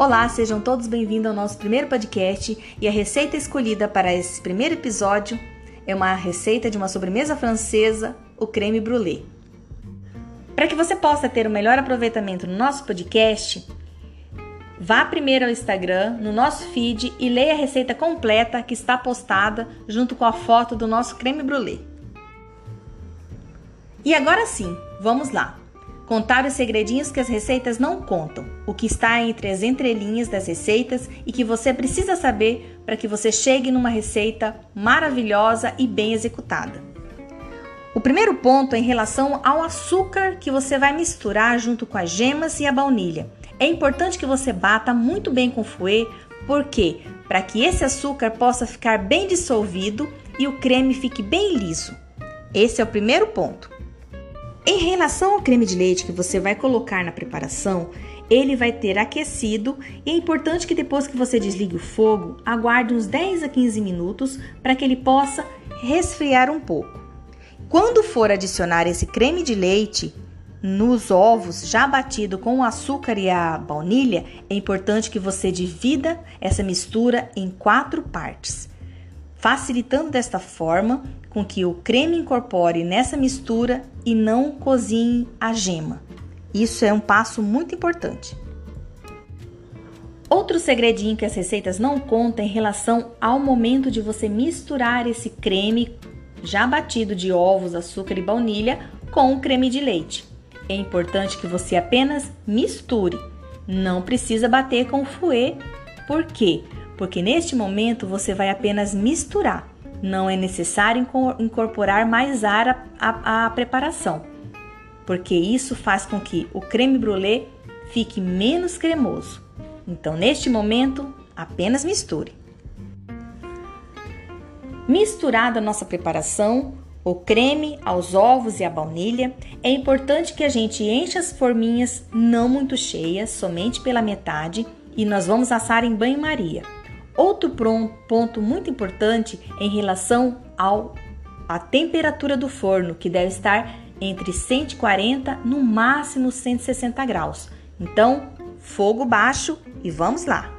Olá, sejam todos bem-vindos ao nosso primeiro podcast e a receita escolhida para esse primeiro episódio é uma receita de uma sobremesa francesa, o creme brulee. Para que você possa ter o melhor aproveitamento no nosso podcast, vá primeiro ao Instagram, no nosso feed e leia a receita completa que está postada junto com a foto do nosso creme brulee. E agora sim, vamos lá. Contar os segredinhos que as receitas não contam, o que está entre as entrelinhas das receitas e que você precisa saber para que você chegue numa receita maravilhosa e bem executada. O primeiro ponto é em relação ao açúcar que você vai misturar junto com as gemas e a baunilha. É importante que você bata muito bem com o fouet, porque para que esse açúcar possa ficar bem dissolvido e o creme fique bem liso. Esse é o primeiro ponto. Em relação ao creme de leite que você vai colocar na preparação, ele vai ter aquecido e é importante que depois que você desligue o fogo, aguarde uns 10 a 15 minutos para que ele possa resfriar um pouco. Quando for adicionar esse creme de leite nos ovos já batido com o açúcar e a baunilha, é importante que você divida essa mistura em quatro partes facilitando desta forma com que o creme incorpore nessa mistura e não cozinhe a gema. Isso é um passo muito importante. Outro segredinho que as receitas não contam em relação ao momento de você misturar esse creme já batido de ovos, açúcar e baunilha com o creme de leite. É importante que você apenas misture, não precisa bater com o fouet. Por quê? porque neste momento você vai apenas misturar. Não é necessário incorporar mais ar à, à preparação, porque isso faz com que o creme brulee fique menos cremoso. Então, neste momento, apenas misture. Misturada a nossa preparação, o creme aos ovos e a baunilha, é importante que a gente encha as forminhas não muito cheias, somente pela metade, e nós vamos assar em banho-maria. Outro ponto muito importante em relação ao a temperatura do forno, que deve estar entre 140 no máximo 160 graus. Então, fogo baixo e vamos lá.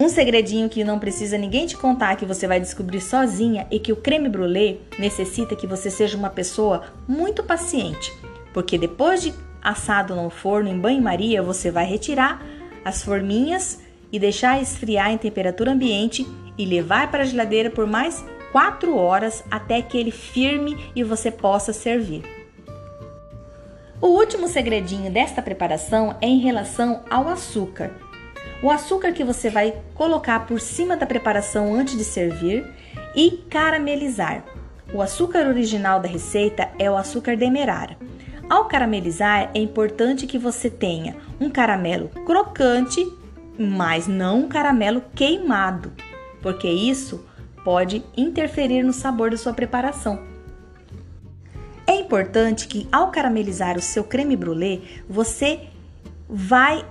Um segredinho que não precisa ninguém te contar que você vai descobrir sozinha é que o creme brulee necessita que você seja uma pessoa muito paciente, porque depois de assado no forno em banho-maria, você vai retirar as forminhas e deixar esfriar em temperatura ambiente e levar para a geladeira por mais 4 horas até que ele firme e você possa servir. O último segredinho desta preparação é em relação ao açúcar. O açúcar que você vai colocar por cima da preparação antes de servir e caramelizar. O açúcar original da receita é o açúcar demerara. Ao caramelizar, é importante que você tenha um caramelo crocante mas não um caramelo queimado, porque isso pode interferir no sabor da sua preparação. É importante que ao caramelizar o seu creme brulee, você vai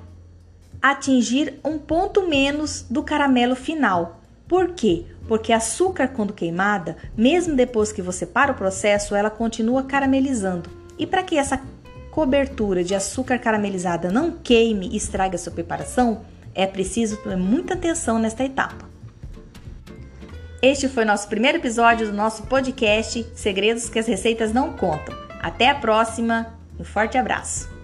atingir um ponto menos do caramelo final. Por quê? Porque açúcar quando queimada, mesmo depois que você para o processo, ela continua caramelizando. E para que essa cobertura de açúcar caramelizada não queime e estrague a sua preparação, é preciso ter muita atenção nesta etapa. Este foi nosso primeiro episódio do nosso podcast Segredos que as Receitas Não Contam. Até a próxima, um forte abraço!